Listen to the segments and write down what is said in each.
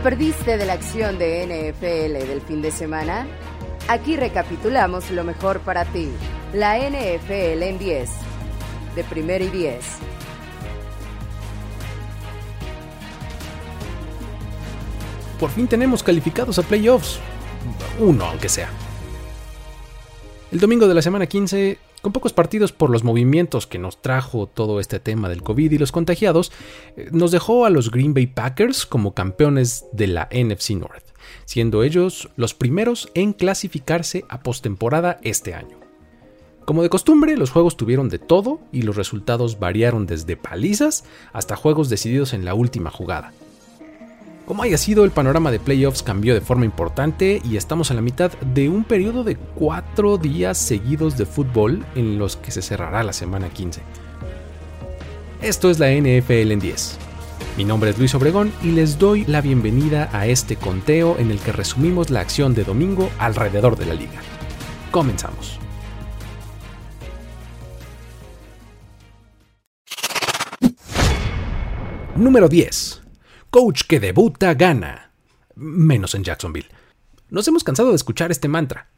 ¿Te perdiste de la acción de NFL del fin de semana? Aquí recapitulamos lo mejor para ti. La NFL en 10. De primero y 10. Por fin tenemos calificados a playoffs. Uno, aunque sea. El domingo de la semana 15 con pocos partidos por los movimientos que nos trajo todo este tema del COVID y los contagiados, eh, nos dejó a los Green Bay Packers como campeones de la NFC North, siendo ellos los primeros en clasificarse a postemporada este año. Como de costumbre, los juegos tuvieron de todo y los resultados variaron desde palizas hasta juegos decididos en la última jugada. Como haya sido, el panorama de playoffs cambió de forma importante y estamos a la mitad de un periodo de cuatro días seguidos de fútbol en los que se cerrará la semana 15. Esto es la NFL en 10. Mi nombre es Luis Obregón y les doy la bienvenida a este conteo en el que resumimos la acción de domingo alrededor de la liga. Comenzamos. Número 10 coach que debuta gana. Menos en Jacksonville. Nos hemos cansado de escuchar este mantra.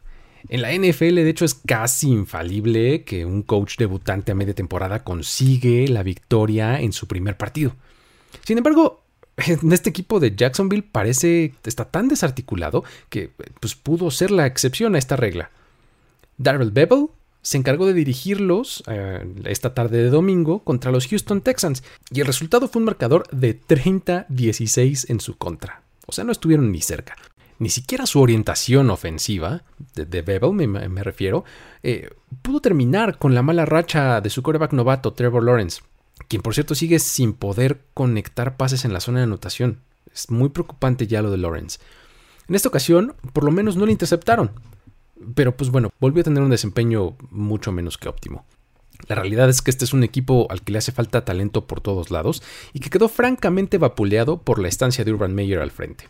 En la NFL, de hecho, es casi infalible que un coach debutante a media temporada consigue la victoria en su primer partido. Sin embargo, en este equipo de Jacksonville parece está tan desarticulado que pues, pudo ser la excepción a esta regla. Darrell Bevel se encargó de dirigirlos eh, esta tarde de domingo contra los Houston Texans y el resultado fue un marcador de 30-16 en su contra. O sea, no estuvieron ni cerca. Ni siquiera su orientación ofensiva, de, Bevel me, refiero, eh, pudo terminar con la mala racha de su coreback novato Trevor Lawrence, quien por cierto sigue sin poder conectar pases en la zona de anotación. Es muy preocupante ya lo de Lawrence. En esta ocasión, por lo menos no le interceptaron, pero pues bueno, volvió a tener un desempeño mucho menos que óptimo. La realidad es que este es un equipo al que le hace falta talento por todos lados y que quedó francamente vapuleado por la estancia de Urban Meyer al frente.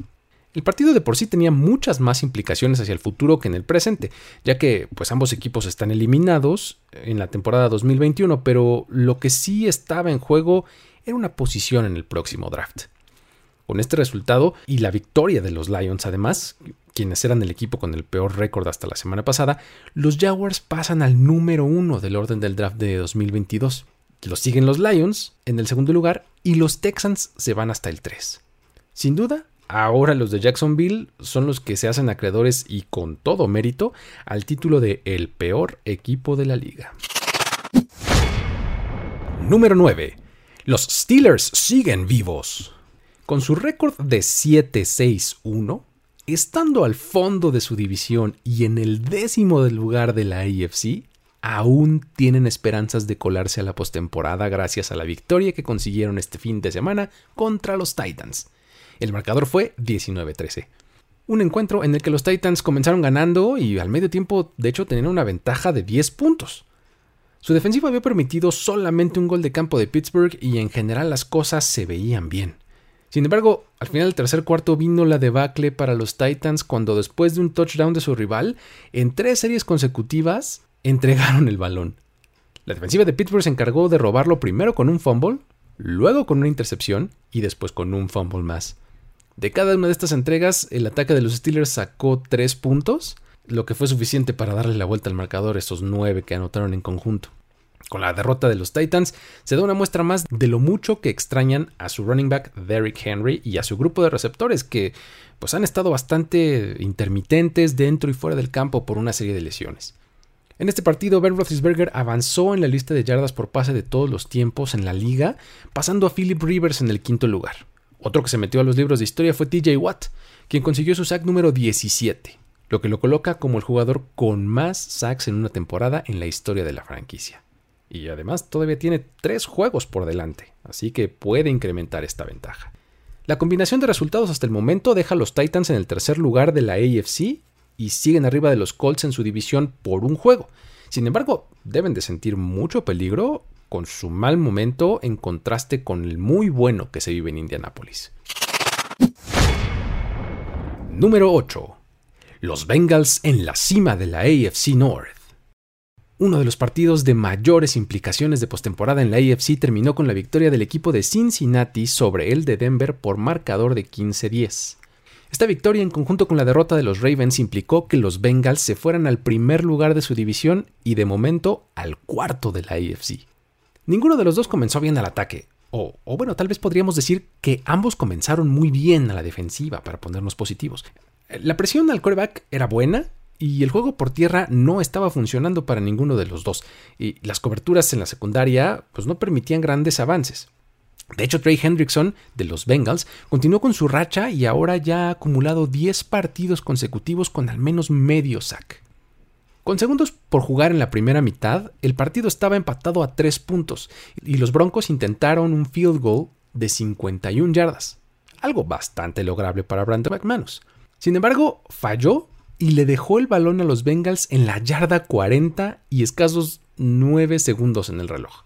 El partido de por sí tenía muchas más implicaciones hacia el futuro que en el presente, ya que pues ambos equipos están eliminados en la temporada 2021, pero lo que sí estaba en juego era una posición en el próximo draft. Con este resultado y la victoria de los Lions además, quienes eran el equipo con el peor récord hasta la semana pasada, los Jaguars pasan al número uno del orden del draft de 2022. Los siguen los Lions en el segundo lugar y los Texans se van hasta el 3. Sin duda, ahora los de Jacksonville son los que se hacen acreedores y con todo mérito al título de el peor equipo de la liga. Número 9. Los Steelers siguen vivos. Con su récord de 7-6-1, estando al fondo de su división y en el décimo lugar de la AFC, aún tienen esperanzas de colarse a la postemporada gracias a la victoria que consiguieron este fin de semana contra los Titans. El marcador fue 19-13. Un encuentro en el que los Titans comenzaron ganando y al medio tiempo de hecho tenían una ventaja de 10 puntos. Su defensiva había permitido solamente un gol de campo de Pittsburgh y en general las cosas se veían bien. Sin embargo, al final del tercer cuarto vino la debacle para los Titans cuando después de un touchdown de su rival, en tres series consecutivas, entregaron el balón. La defensiva de Pittsburgh se encargó de robarlo primero con un fumble, luego con una intercepción y después con un fumble más. De cada una de estas entregas, el ataque de los Steelers sacó tres puntos, lo que fue suficiente para darle la vuelta al marcador a esos nueve que anotaron en conjunto. Con la derrota de los Titans, se da una muestra más de lo mucho que extrañan a su running back Derrick Henry y a su grupo de receptores que pues han estado bastante intermitentes dentro y fuera del campo por una serie de lesiones. En este partido, Ben Roethlisberger avanzó en la lista de yardas por pase de todos los tiempos en la liga, pasando a Philip Rivers en el quinto lugar. Otro que se metió a los libros de historia fue TJ Watt, quien consiguió su sack número 17, lo que lo coloca como el jugador con más sacks en una temporada en la historia de la franquicia y además todavía tiene tres juegos por delante, así que puede incrementar esta ventaja. La combinación de resultados hasta el momento deja a los Titans en el tercer lugar de la AFC y siguen arriba de los Colts en su división por un juego. Sin embargo, deben de sentir mucho peligro con su mal momento en contraste con el muy bueno que se vive en Indianápolis. Número 8. Los Bengals en la cima de la AFC North. Uno de los partidos de mayores implicaciones de postemporada en la AFC terminó con la victoria del equipo de Cincinnati sobre el de Denver por marcador de 15-10. Esta victoria en conjunto con la derrota de los Ravens implicó que los Bengals se fueran al primer lugar de su división y de momento al cuarto de la AFC. Ninguno de los dos comenzó bien al ataque, o, o, bueno, tal vez podríamos decir que ambos comenzaron muy bien a la defensiva para ponernos positivos. La presión al coreback era buena, y el juego por tierra no estaba funcionando para ninguno de los dos, y las coberturas en la secundaria pues no permitían grandes avances. De hecho, Trey Hendrickson, de los Bengals, continuó con su racha y ahora ya ha acumulado 10 partidos consecutivos con al menos medio sack. Con segundos por jugar en la primera mitad, el partido estaba empatado a 3 puntos y los Broncos intentaron un field goal de 51 yardas, algo bastante lograble para Brandon McManus. Sin embargo, falló y le dejó el balón a los Bengals en la yarda 40 y escasos 9 segundos en el reloj.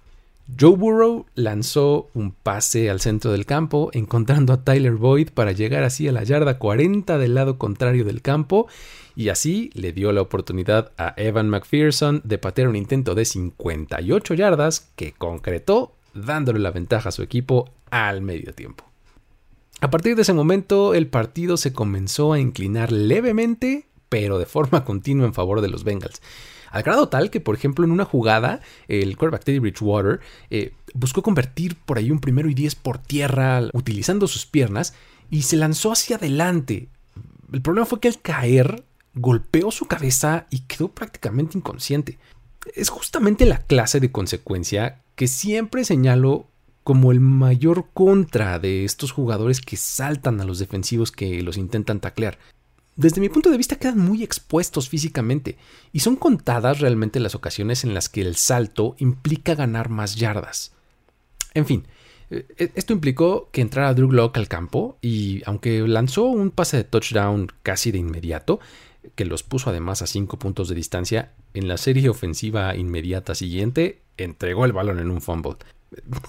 Joe Burrow lanzó un pase al centro del campo, encontrando a Tyler Boyd para llegar así a la yarda 40 del lado contrario del campo, y así le dio la oportunidad a Evan McPherson de patear un intento de 58 yardas que concretó, dándole la ventaja a su equipo al medio tiempo. A partir de ese momento, el partido se comenzó a inclinar levemente pero de forma continua en favor de los Bengals. Al grado tal que, por ejemplo, en una jugada, el quarterback Teddy Bridgewater eh, buscó convertir por ahí un primero y diez por tierra utilizando sus piernas y se lanzó hacia adelante. El problema fue que al caer golpeó su cabeza y quedó prácticamente inconsciente. Es justamente la clase de consecuencia que siempre señalo como el mayor contra de estos jugadores que saltan a los defensivos que los intentan taclear desde mi punto de vista quedan muy expuestos físicamente y son contadas realmente las ocasiones en las que el salto implica ganar más yardas. En fin, eh, eh, esto implicó que entrara Drew Locke al campo y aunque lanzó un pase de touchdown casi de inmediato, que los puso además a 5 puntos de distancia, en la serie ofensiva inmediata siguiente entregó el balón en un fumble.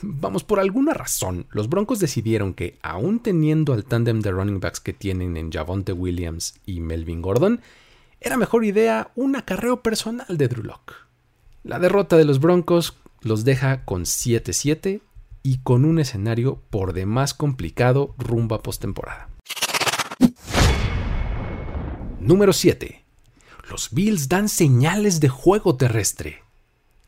Vamos, por alguna razón, los Broncos decidieron que, aún teniendo al tándem de running backs que tienen en Javonte Williams y Melvin Gordon, era mejor idea un acarreo personal de Drew Locke. La derrota de los Broncos los deja con 7-7 y con un escenario por demás complicado rumbo a postemporada. Número 7. Los Bills dan señales de juego terrestre.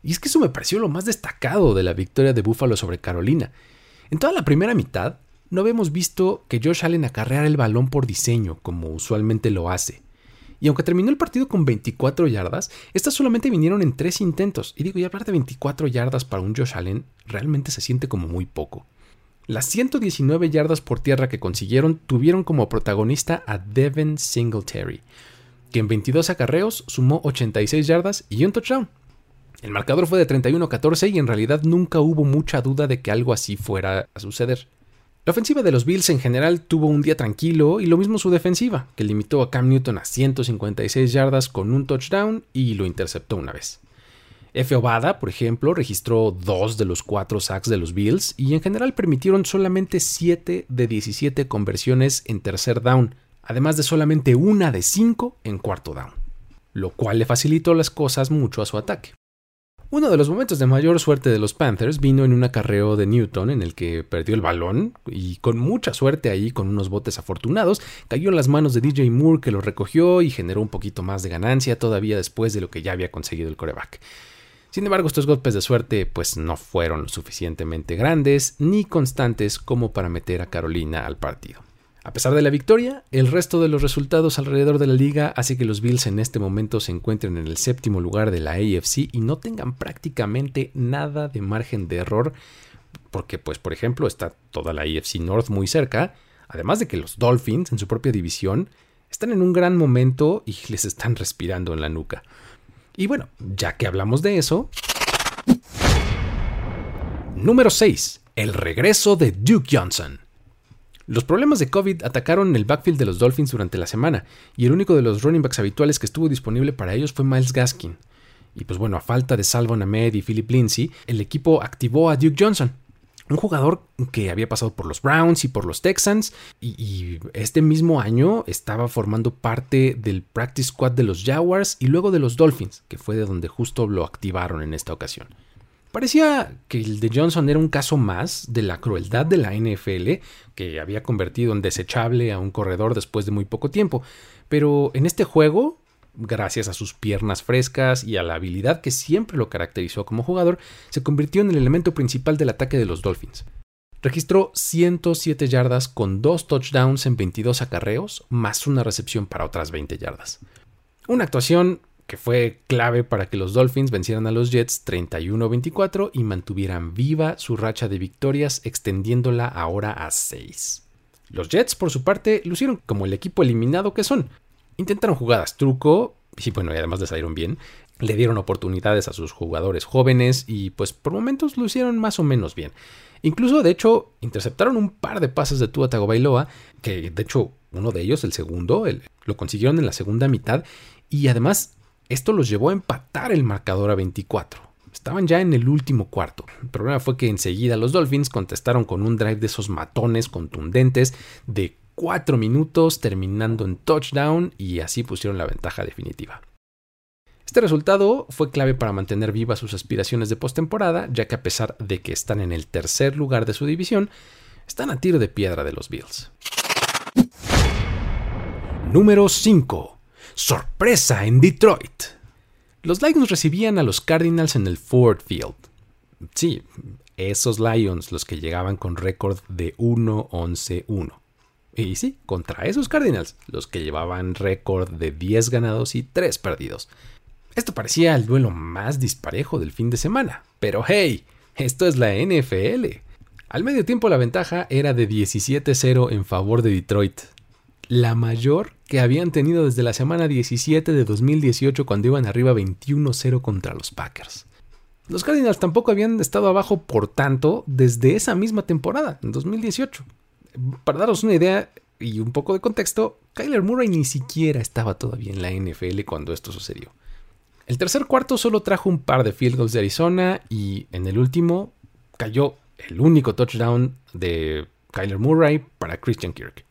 Y es que eso me pareció lo más destacado de la victoria de Buffalo sobre Carolina. En toda la primera mitad, no habíamos visto que Josh Allen acarreara el balón por diseño, como usualmente lo hace. Y aunque terminó el partido con 24 yardas, estas solamente vinieron en 3 intentos. Y digo, y hablar de 24 yardas para un Josh Allen realmente se siente como muy poco. Las 119 yardas por tierra que consiguieron tuvieron como protagonista a Devin Singletary, que en 22 acarreos sumó 86 yardas y un touchdown. El marcador fue de 31-14 y en realidad nunca hubo mucha duda de que algo así fuera a suceder. La ofensiva de los Bills en general tuvo un día tranquilo y lo mismo su defensiva, que limitó a Cam Newton a 156 yardas con un touchdown y lo interceptó una vez. F. Obada, por ejemplo, registró dos de los cuatro sacks de los Bills y en general permitieron solamente 7 de 17 conversiones en tercer down, además de solamente una de 5 en cuarto down, lo cual le facilitó las cosas mucho a su ataque. Uno de los momentos de mayor suerte de los Panthers vino en un acarreo de Newton en el que perdió el balón y con mucha suerte ahí, con unos botes afortunados, cayó en las manos de DJ Moore que lo recogió y generó un poquito más de ganancia todavía después de lo que ya había conseguido el coreback. Sin embargo, estos golpes de suerte pues no fueron lo suficientemente grandes ni constantes como para meter a Carolina al partido. A pesar de la victoria, el resto de los resultados alrededor de la liga hace que los Bills en este momento se encuentren en el séptimo lugar de la AFC y no tengan prácticamente nada de margen de error, porque pues por ejemplo está toda la AFC North muy cerca, además de que los Dolphins en su propia división están en un gran momento y les están respirando en la nuca. Y bueno, ya que hablamos de eso... Número 6. El regreso de Duke Johnson. Los problemas de COVID atacaron el backfield de los Dolphins durante la semana, y el único de los running backs habituales que estuvo disponible para ellos fue Miles Gaskin. Y pues bueno, a falta de Salvo Ahmed y Philip Lindsay, el equipo activó a Duke Johnson. un jugador que había pasado por los Browns y por los Texans y, este mismo año estaba formando parte del practice squad de los Jaguars y luego de los Dolphins, que fue de donde justo lo activaron en esta ocasión. Parecía que el de Johnson era un caso más de la crueldad de la NFL, que había convertido en desechable a un corredor después de muy poco tiempo, pero en este juego gracias a sus piernas frescas y a la habilidad que siempre lo caracterizó como jugador, se convirtió en el elemento principal del ataque de los Dolphins. Registró 107 yardas con dos touchdowns en 22 acarreos, más una recepción para otras 20 yardas. Una actuación que fue clave para que los Dolphins vencieran a los Jets 31-24 y mantuvieran viva su racha de victorias, extendiéndola ahora a 6. Los Jets, por su parte, lucieron como el equipo eliminado que son, Intentaron jugadas truco, y bueno, y además les salieron bien. Le dieron oportunidades a sus jugadores jóvenes y pues por momentos lo hicieron más o menos bien. Incluso, de hecho, interceptaron un par de pases de Tua Tagovailoa, que de hecho uno de ellos, el segundo, lo consiguieron en la segunda mitad y además esto los llevó a empatar el marcador a 24. Estaban ya en el último cuarto. El problema fue que enseguida los Dolphins contestaron con un drive de esos matones contundentes de cuatro minutos terminando en touchdown y así pusieron la ventaja definitiva. Este resultado fue clave para mantener vivas sus aspiraciones de postemporada, ya que a pesar de que están en el tercer lugar de su división, están a tiro de piedra de los Bills. Número 5. Sorpresa en Detroit. Los Lions recibían a los Cardinals en el Ford Field. Sí, esos Lions los que llegaban con récord de 1-11-1. Y sí, contra esos Cardinals, los que llevaban récord de 10 ganados y 3 perdidos. Esto parecía el duelo más disparejo del fin de semana. Pero hey, esto es la NFL. Al medio tiempo la ventaja era de 17-0 en favor de Detroit. La mayor que habían tenido desde la semana 17 de 2018 cuando iban arriba 21-0 contra los Packers. Los Cardinals tampoco habían estado abajo por tanto desde esa misma temporada, en 2018 para daros una idea y un poco de contexto, Kyler Murray ni siquiera estaba todavía en la NFL cuando esto sucedió. El tercer cuarto solo trajo un par de field goals de Arizona y en el último cayó el único touchdown de Kyler Murray para Christian Kirk.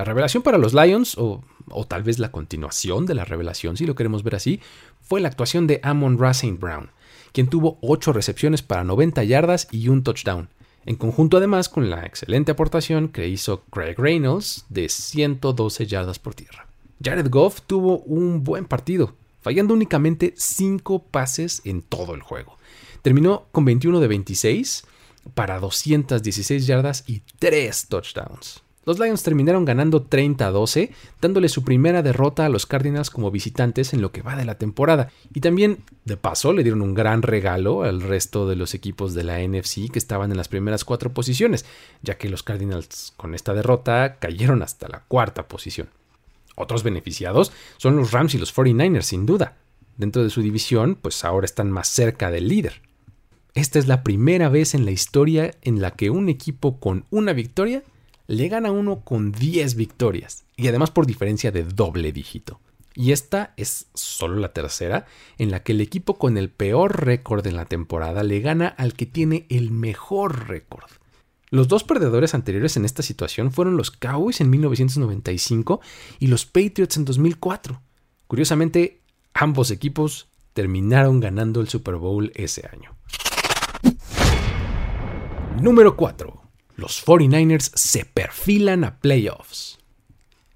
La revelación para los Lions, o, o, tal vez la continuación de la revelación, si lo queremos ver así, fue la actuación de Amon Ra Brown, quien tuvo 8 recepciones para 90 yardas y un touchdown, en conjunto además con la excelente aportación que hizo Craig Reynolds de 112 yardas por tierra. Jared Goff tuvo un buen partido, fallando únicamente 5 pases en todo el juego. Terminó con 21 de 26 para 216 yardas y 3 touchdowns. Los Lions terminaron ganando 30 a 12, dándole su primera derrota a los Cardinals como visitantes en lo que va de la temporada. Y también, de paso, le dieron un gran regalo al resto de los equipos de la NFC que estaban en las primeras cuatro posiciones, ya que los Cardinals con esta derrota cayeron hasta la cuarta posición. Otros beneficiados son los Rams y los 49ers, sin duda. Dentro de su división, pues ahora están más cerca del líder. Esta es la primera vez en la historia en la que un equipo con una victoria le gana uno con 10 victorias y además por diferencia de doble dígito. Y esta es solo la tercera en la que el equipo con el peor récord en la temporada le gana al que tiene el mejor récord. Los dos perdedores anteriores en esta situación fueron los Cowboys en 1995 y los Patriots en 2004. Curiosamente, ambos equipos terminaron ganando el Super Bowl ese año. Número 4 los 49ers se perfilan a playoffs.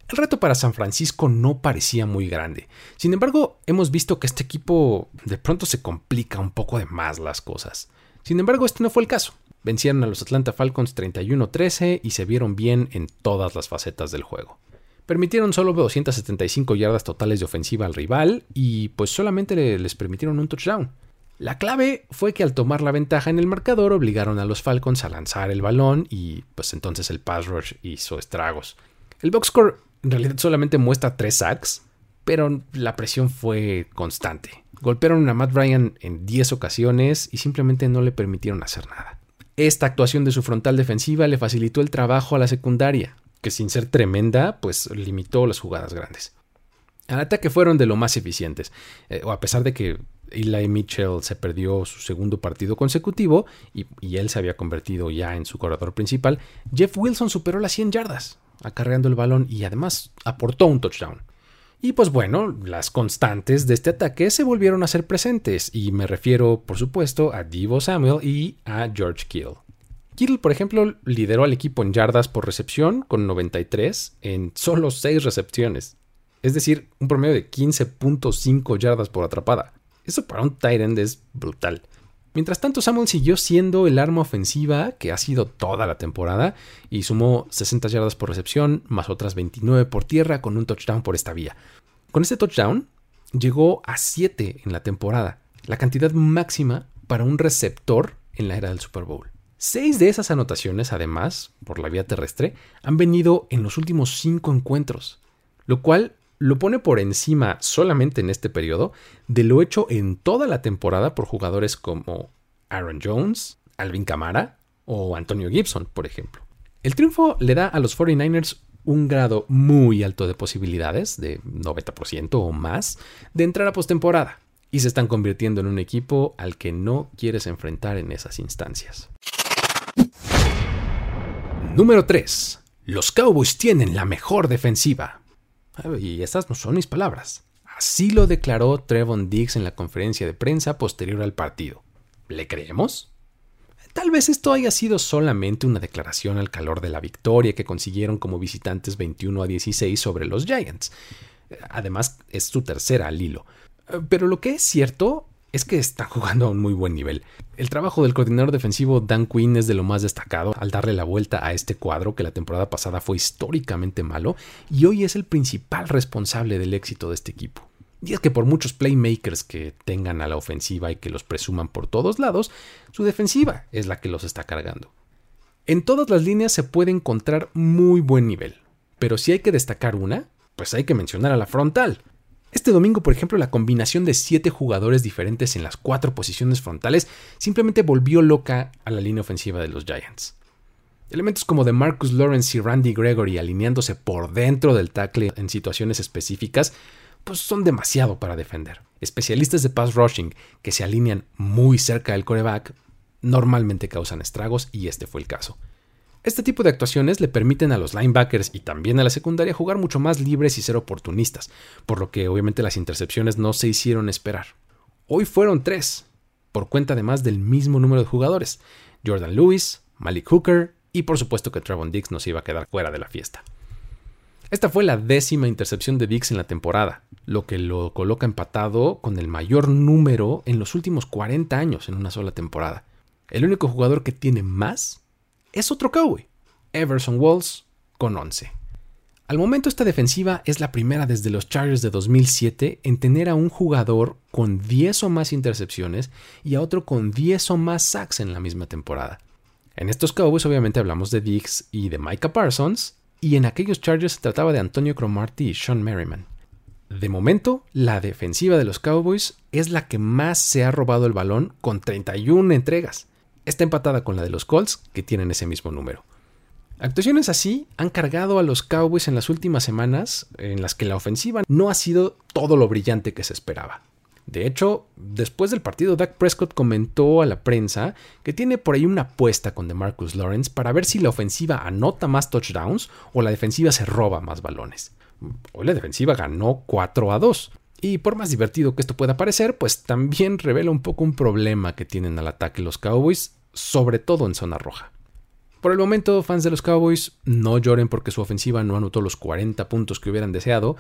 El reto para San Francisco no parecía muy grande. Sin embargo, hemos visto que este equipo de pronto se complica un poco de más las cosas. Sin embargo, este no fue el caso. Vencieron a los Atlanta Falcons 31-13 y se vieron bien en todas las facetas del juego. Permitieron solo 275 yardas totales de ofensiva al rival y pues solamente les permitieron un touchdown. La clave fue que al tomar la ventaja en el marcador obligaron a los Falcons a lanzar el balón y pues entonces el pass rush hizo estragos. El box score en realidad solamente muestra 3 sacks, pero la presión fue constante. Golpearon a Matt Ryan en 10 ocasiones y simplemente no le permitieron hacer nada. Esta actuación de su frontal defensiva le facilitó el trabajo a la secundaria, que sin ser tremenda, pues limitó las jugadas grandes. Al ataque fueron de lo más eficientes, eh, o a pesar de que Eli Mitchell se perdió su segundo partido consecutivo y, él se había convertido ya en su corredor principal, Jeff Wilson superó las 100 yardas, acarreando el balón y además aportó un touchdown. Y pues bueno, las constantes de este ataque se volvieron a ser presentes, y me refiero, por supuesto, a Divo Samuel y a George Kittle. Kittle, por ejemplo, lideró al equipo en yardas por recepción con 93 en solo 6 recepciones. Es decir, un promedio de 15.5 yardas por atrapada. Eso para un end es brutal. Mientras tanto, Samuel siguió siendo el arma ofensiva que ha sido toda la temporada y sumó 60 yardas por recepción, más otras 29 por tierra con un touchdown por esta vía. Con este touchdown llegó a 7 en la temporada, la cantidad máxima para un receptor en la era del Super Bowl. Seis de esas anotaciones, además, por la vía terrestre, han venido en los últimos cinco encuentros, lo cual lo pone por encima solamente en este periodo de lo hecho en toda la temporada por jugadores como Aaron Jones, Alvin Kamara o Antonio Gibson, por ejemplo. El triunfo le da a los 49ers un grado muy alto de posibilidades, de 90% o más, de entrar a postemporada, y se están convirtiendo en un equipo al que no quieres enfrentar en esas instancias. Número 3. Los Cowboys tienen la mejor defensiva. Y estas no son mis palabras. Así lo declaró Trevon Diggs en la conferencia de prensa posterior al partido. ¿Le creemos? Tal vez esto haya sido solamente una declaración al calor de la victoria que consiguieron como visitantes 21 a 16 sobre los Giants. Además, es su tercera al hilo. Pero lo que es cierto es que están jugando a un muy buen nivel. El trabajo del coordinador defensivo Dan Quinn es de lo más destacado al darle la vuelta a este cuadro que la temporada pasada fue históricamente malo y hoy es el principal responsable del éxito de este equipo. Y es que por muchos playmakers que tengan a la ofensiva y que los presuman por todos lados, su defensiva es la que los está cargando. En todas las líneas se puede encontrar muy buen nivel, pero si hay que destacar una, pues hay que mencionar a la frontal. Este domingo, por ejemplo, la combinación de siete jugadores diferentes en las cuatro posiciones frontales simplemente volvió loca a la línea ofensiva de los Giants. Elementos como de Marcus Lawrence y Randy Gregory alineándose por dentro del tackle en situaciones específicas, pues son demasiado para defender. Especialistas de pass rushing que se alinean muy cerca del coreback normalmente causan estragos y este fue el caso. Este tipo de actuaciones le permiten a los linebackers y también a la secundaria jugar mucho más libres y ser oportunistas, por lo que obviamente las intercepciones no se hicieron esperar. Hoy fueron tres, por cuenta además del mismo número de jugadores, Jordan Lewis, Malik Hooker y por supuesto que Trevon Dix nos iba a quedar fuera de la fiesta. Esta fue la décima intercepción de Dix en la temporada, lo que lo coloca empatado con el mayor número en los últimos 40 años en una sola temporada. El único jugador que tiene más es otro Cowboy, Everson Walls, con 11. Al momento esta defensiva es la primera desde los Chargers de 2007 en tener a un jugador con 10 o más intercepciones y a otro con 10 o más sacks en la misma temporada. En estos Cowboys obviamente hablamos de Diggs y de Micah Parsons, y en aquellos Chargers se trataba de Antonio Cromartie y Sean Merriman. De momento, la defensiva de los Cowboys es la que más se ha robado el balón con 31 entregas está empatada con la de los Colts, que tienen ese mismo número. Actuaciones así han cargado a los Cowboys en las últimas semanas, en las que la ofensiva no ha sido todo lo brillante que se esperaba. De hecho, después del partido, Dak Prescott comentó a la prensa que tiene por ahí una apuesta con DeMarcus Lawrence para ver si la ofensiva anota más touchdowns o la defensiva se roba más balones. Hoy la defensiva ganó 4 a 2, y por más divertido que esto pueda parecer, pues también revela un poco un problema que tienen al ataque los Cowboys, sobre todo en zona roja. Por el momento, fans de los Cowboys, no lloren porque su ofensiva no anotó los 40 puntos que hubieran deseado,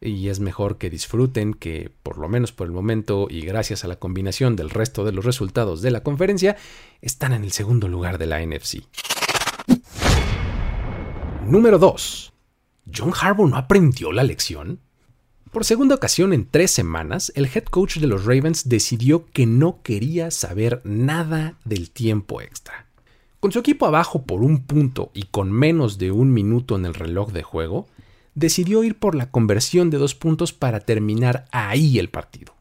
y es mejor que disfruten que, por lo menos por el momento, y gracias a la combinación del resto de los resultados de la conferencia, están en el segundo lugar de la NFC. Número 2. ¿John Harbaugh no aprendió la lección? Por segunda ocasión en tres semanas, el head coach de los Ravens decidió que no quería saber nada del tiempo extra. Con su equipo abajo por un punto y con menos de un minuto en el reloj de juego, decidió ir por la conversión de dos puntos para terminar ahí el partido,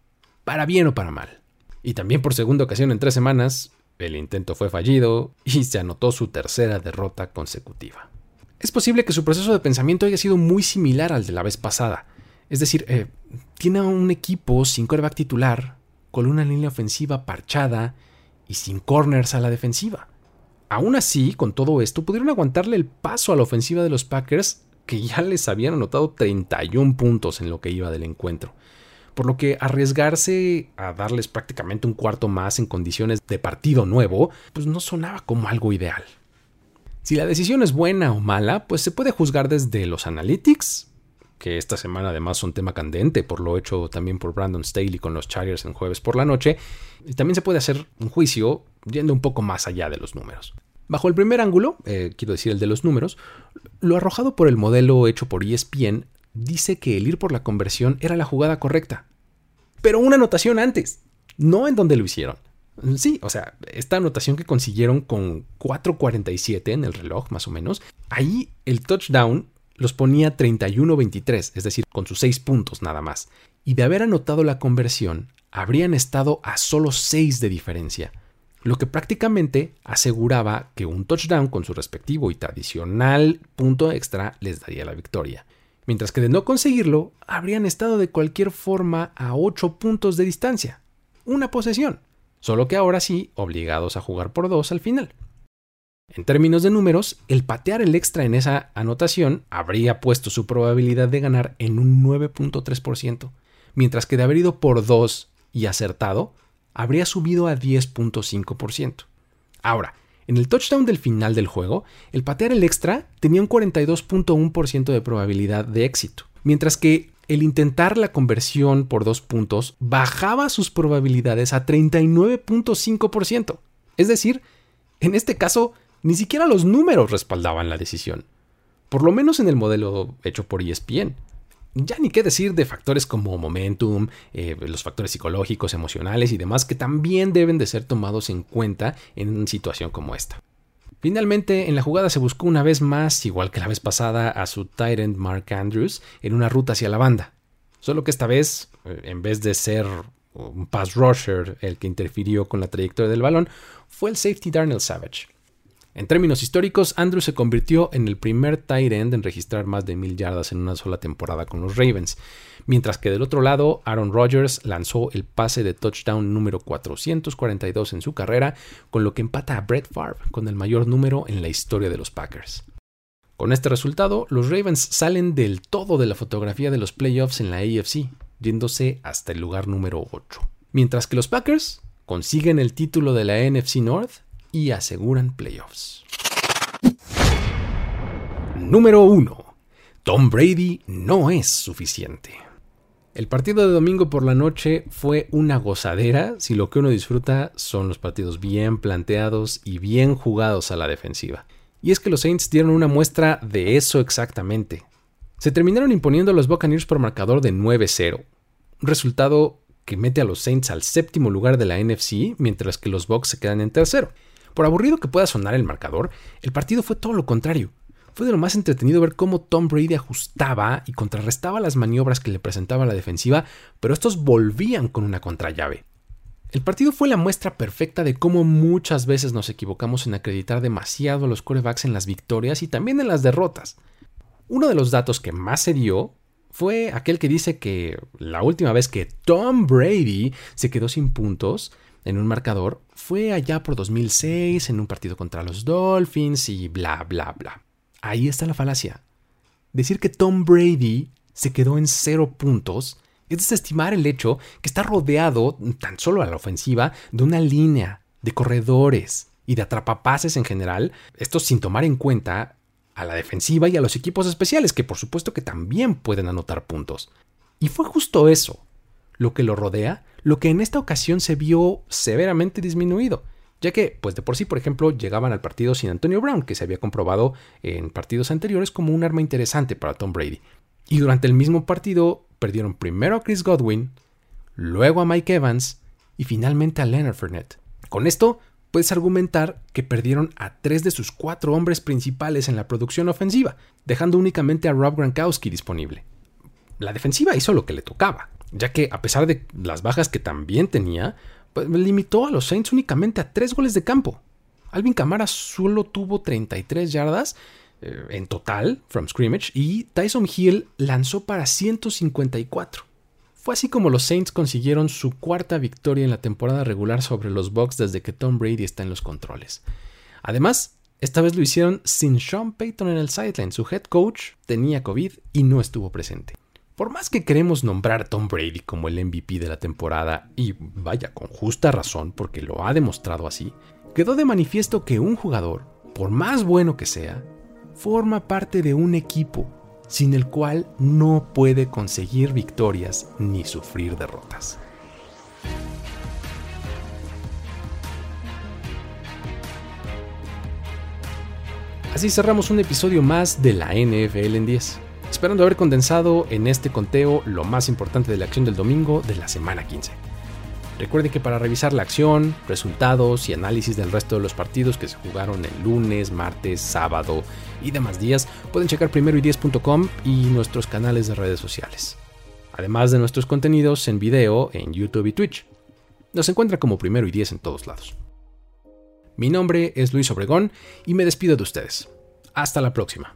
para bien o para mal. Y también por segunda ocasión en tres semanas, el intento fue fallido y se anotó su tercera derrota consecutiva. Es posible que su proceso de pensamiento haya sido muy similar al de la vez pasada, es decir, eh, tiene un equipo sin coreback titular, con una línea ofensiva parchada y sin corners a la defensiva. Aún así, con todo esto, pudieron aguantarle el paso a la ofensiva de los Packers, que ya les habían anotado 31 puntos en lo que iba del encuentro. Por lo que arriesgarse a darles prácticamente un cuarto más en condiciones de partido nuevo, pues no sonaba como algo ideal. Si la decisión es buena o mala, pues se puede juzgar desde los analytics, que esta semana además son tema candente por lo hecho también por Brandon Staley con los Chargers en jueves por la noche, y también se puede hacer un juicio yendo un poco más allá de los números. Bajo el primer ángulo, eh, quiero decir el de los números, lo arrojado por el modelo hecho por ESPN dice que el ir por la conversión era la jugada correcta. Pero una anotación antes, no en donde lo hicieron. Sí, o sea, esta anotación que consiguieron con 4.47 en el reloj, más o menos, ahí el touchdown los ponía 31-23, es decir, con sus 6 puntos nada más. Y de haber anotado la conversión, habrían estado a solo 6 de diferencia, lo que prácticamente aseguraba que un touchdown con su respectivo y tradicional punto extra les daría la victoria. Mientras que de no conseguirlo, habrían estado de cualquier forma a 8 puntos de distancia. Una posesión, solo que ahora sí obligados a jugar por 2 al final. En términos de números, el patear el extra en esa anotación habría puesto su probabilidad de ganar en un 9.3%, mientras que de haber ido por 2 y acertado, habría subido a 10.5%. Ahora, en el touchdown del final del juego, el patear el extra tenía un 42.1% de probabilidad de éxito, mientras que el intentar la conversión por dos puntos bajaba sus probabilidades a 39.5%. Es decir, en este caso, ni siquiera los números respaldaban la decisión, por lo menos en el modelo hecho por ESPN. Ya ni qué decir de factores como momentum, eh, los factores psicológicos, emocionales y demás que también deben de ser tomados en cuenta en una situación como esta. Finalmente, en la jugada se buscó una vez más, igual que la vez pasada, a su tight end Mark Andrews en una ruta hacia la banda. Solo que esta vez, eh, en vez de ser un pass rusher el que interfirió con la trayectoria del balón, fue el safety Darnell Savage. En términos históricos, Andrews se convirtió en el primer tight end en registrar más de mil yardas en una sola temporada con los Ravens, mientras que del otro lado, Aaron Rodgers lanzó el pase de touchdown número 442 en su carrera, con lo que empata a Brett Favre con el mayor número en la historia de los Packers. Con este resultado, los Ravens salen del todo de la fotografía de los playoffs en la AFC, yéndose hasta el lugar número 8. Mientras que los Packers consiguen el título de la NFC North y aseguran playoffs. Número 1. Tom Brady no es suficiente. El partido de domingo por la noche fue una gozadera si lo que uno disfruta son los partidos bien planteados y bien jugados a la defensiva. Y es que los Saints dieron una muestra de eso exactamente. Se terminaron imponiendo a los Buccaneers por marcador de 9-0, un resultado que mete a los Saints al séptimo lugar de la NFC, mientras que los Bucks se quedan en tercero. Por aburrido que pueda sonar el marcador, el partido fue todo lo contrario. Fue de lo más entretenido ver cómo Tom Brady ajustaba y contrarrestaba las maniobras que le presentaba la defensiva, pero estos volvían con una contrallave. El partido fue la muestra perfecta de cómo muchas veces nos equivocamos en acreditar demasiado a los corebacks en las victorias y también en las derrotas. Uno de los datos que más se dio fue aquel que dice que la última vez que Tom Brady se quedó sin puntos en un marcador fue allá por 2006 en un partido contra los Dolphins y bla, bla, bla. Ahí está la falacia. Decir que Tom Brady se quedó en cero puntos es desestimar el hecho que está rodeado, tan solo a la ofensiva, de una línea de corredores y de atrapapases en general, esto sin tomar en cuenta a la defensiva y a los equipos especiales, que por supuesto que también pueden anotar puntos. Y fue justo eso, lo que lo rodea, lo que en esta ocasión se vio severamente disminuido, ya que, pues de por sí, por ejemplo, llegaban al partido sin Antonio Brown, que se había comprobado en partidos anteriores como un arma interesante para Tom Brady. Y durante el mismo partido perdieron primero a Chris Godwin, luego a Mike Evans y finalmente a Leonard Fournette. Con esto, puedes argumentar que perdieron a tres de sus cuatro hombres principales en la producción ofensiva, dejando únicamente a Rob Gronkowski disponible. La defensiva hizo lo que le tocaba, ya que a pesar de las bajas que también tenía, pues limitó a los Saints únicamente a tres goles de campo. Alvin Kamara solo tuvo 33 yardas eh, en total from scrimmage y Tyson Hill lanzó para 154. Fue así como los Saints consiguieron su cuarta victoria en la temporada regular sobre los Bucks desde que Tom Brady está en los controles. Además, esta vez lo hicieron sin Sean Payton en el sideline. Su head coach tenía COVID y no estuvo presente. Por más que queremos nombrar a Tom Brady como el MVP de la temporada, y vaya con justa razón porque lo ha demostrado así, quedó de manifiesto que un jugador, por más bueno que sea, forma parte de un equipo sin el cual no puede conseguir victorias ni sufrir derrotas. Así cerramos un episodio más de la NFL en 10, esperando haber condensado en este conteo lo más importante de la acción del domingo de la semana 15. Recuerde que para revisar la acción, resultados y análisis del resto de los partidos que se jugaron el lunes, martes, sábado y demás días, pueden checar primeroy10.com y nuestros canales de redes sociales. Además de nuestros contenidos en video en YouTube y Twitch. Nos encuentra como Primero y 10 en todos lados. Mi nombre es Luis Obregón y me despido de ustedes. Hasta la próxima.